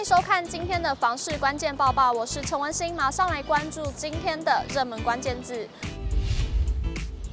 欢迎收看今天的房市关键报报，我是陈文心，马上来关注今天的热门关键字。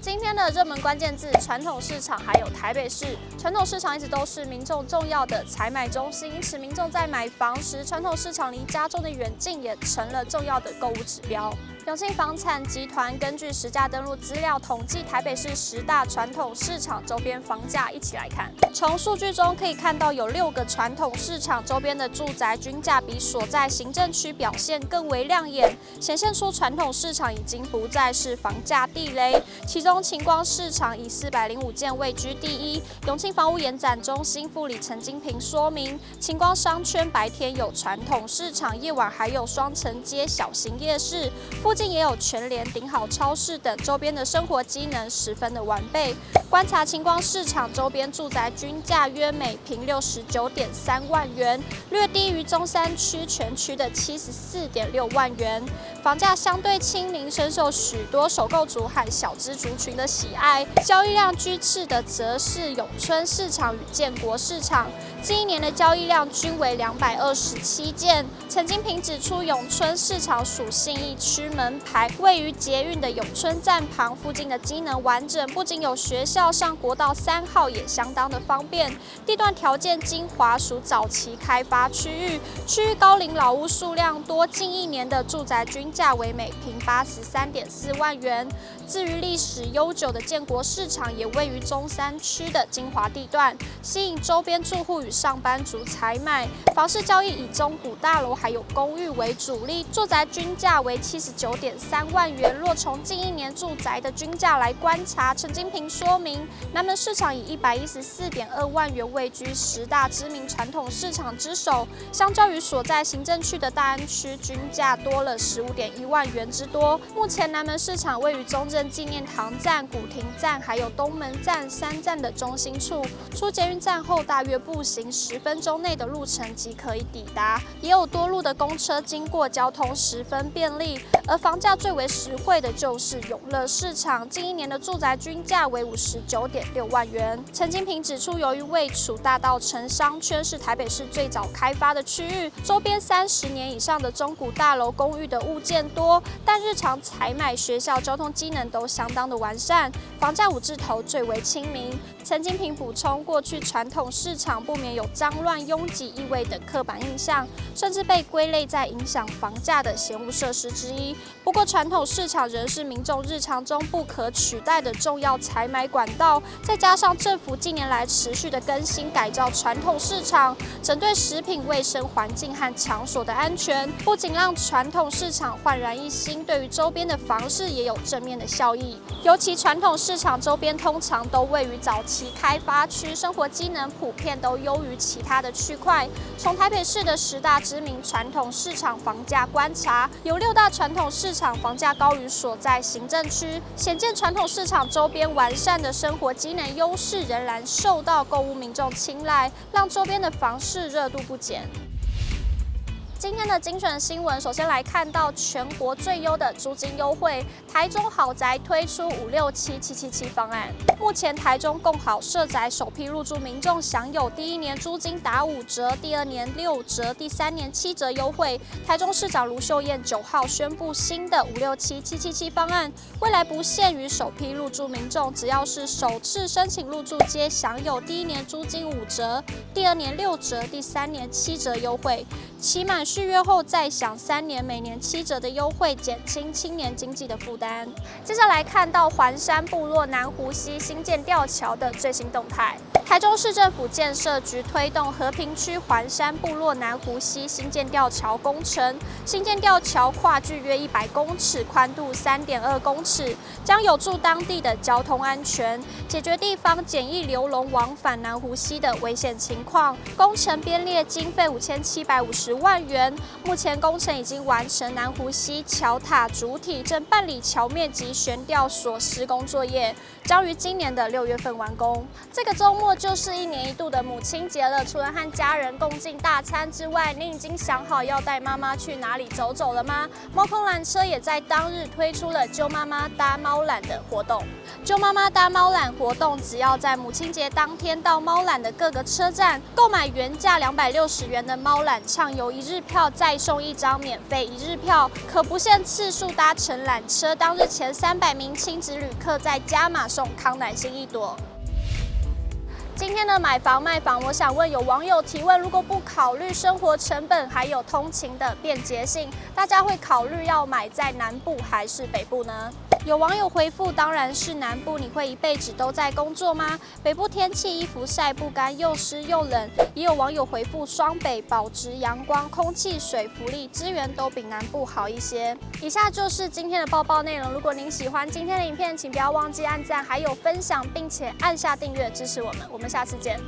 今天的热门关键字：传统市场，还有台北市。传统市场一直都是民众重要的采买中心，因此民众在买房时，传统市场离家中的远近也成了重要的购物指标。永庆房产集团根据实价登录资料统计台北市十大传统市场周边房价，一起来看。从数据中可以看到，有六个传统市场周边的住宅均价比所在行政区表现更为亮眼，显现出传统市场已经不再是房价地雷。其中晴光市场以四百零五件位居第一。永庆房屋延展中心副理陈金平说明，晴光商圈白天有传统市场，夜晚还有双层街小型夜市。附近也有全联、顶好超市等周边的生活机能十分的完备。观察晴光市场周边住宅均价约每平六十九点三万元，略低于中山区全区的七十四点六万元，房价相对亲民，深受许多首购族和小资族群的喜爱。交易量居次的则是永春市场与建国市场。近一年的交易量均为两百二十七件。陈金平指出，永春市场属信义区门牌，位于捷运的永春站旁，附近的机能完整，不仅有学校，上国道三号也相当的方便。地段条件精华，属早期开发区域，区域高龄老屋数量多，近一年的住宅均价为每坪八十三点四万元。至于历史悠久的建国市场，也位于中山区的精华地段，吸引周边住户与上班族采买。房市交易以中古大楼还有公寓为主力，住宅均价为七十九点三万元。若从近一年住宅的均价来观察，陈金平说明，南门市场以一百一十四点二万元位居十大知名传统市场之首，相较于所在行政区的大安区，均价多了十五点一万元之多。目前南门市场位于中正。纪念堂站、古亭站，还有东门站三站的中心处，出捷运站后，大约步行十分钟内的路程即可以抵达，也有多路的公车经过，交通十分便利。而房价最为实惠的就是永乐市场，近一年的住宅均价为五十九点六万元。陈金平指出，由于位处大稻埕商圈，是台北市最早开发的区域，周边三十年以上的中古大楼、公寓的物件多，但日常采买、学校、交通机能。都相当的完善，房价五字头最为亲民。陈金平补充，过去传统市场不明有脏乱、拥挤、异味等刻板印象，甚至被归类在影响房价的。嫌恶设施之一。不过，传统市场仍是民众日常中不可取代的重要采买管道。再加上政府近年来持续的。更新改造传统市场，针对食品卫生环境和场所的安全，不仅让传统市场焕然一新，对于周边的。房市也有正面的效益。尤其传统市场周边通常都位于早期。开发区生活机能普遍都优于其他的区块。从台北市的十大知名传统市场房价观察，有六大传统市场房价高于所在行政区，显见传统市场周边完善的生活机能优势仍然受到购物民众青睐，让周边的房市热度不减。今天的精选新闻，首先来看到全国最优的租金优惠，台中豪宅推出五六七七七七方案。目前台中共好社宅首批入住民众享有第一年租金打五折，第二年六折，第三年七折优惠。台中市长卢秀燕九号宣布新的五六七七七七方案，未来不限于首批入住民众，只要是首次申请入住，皆享有第一年租金五折，第二年六折，第三年七折优惠。期满续约后再享三年每年七折的优惠，减轻青年经济的负担。接下来看到环山部落南湖溪新建吊桥的最新动态。台中市政府建设局推动和平区环山部落南湖溪新建吊桥工程，新建吊桥跨距约一百公尺，宽度三点二公尺，将有助当地的交通安全，解决地方简易流龙往返南湖溪的危险情况。工程编列经费五千七百五十万元，目前工程已经完成南湖溪桥塔主体，正办理桥面及悬吊所施工作业，将于今年的六月份完工。这个周末。就是一年一度的母亲节了。除了和家人共进大餐之外，您已经想好要带妈妈去哪里走走了吗？猫空缆车也在当日推出了揪妈妈搭猫缆的活动。揪妈妈搭猫缆活动，只要在母亲节当天到猫缆的各个车站购买原价两百六十元的猫缆畅游一日票，再送一张免费一日票，可不限次数搭乘缆车。当日前三百名亲子旅客再加码送康乃馨一朵。今天的买房卖房，我想问有网友提问：如果不考虑生活成本，还有通勤的便捷性，大家会考虑要买在南部还是北部呢？有网友回复：当然是南部，你会一辈子都在工作吗？北部天气衣服晒不干，又湿又冷。也有网友回复：双北保值阳光、空气、水、福利资源都比南部好一些。以下就是今天的报报内容。如果您喜欢今天的影片，请不要忘记按赞，还有分享，并且按下订阅支持我们。我们下次见。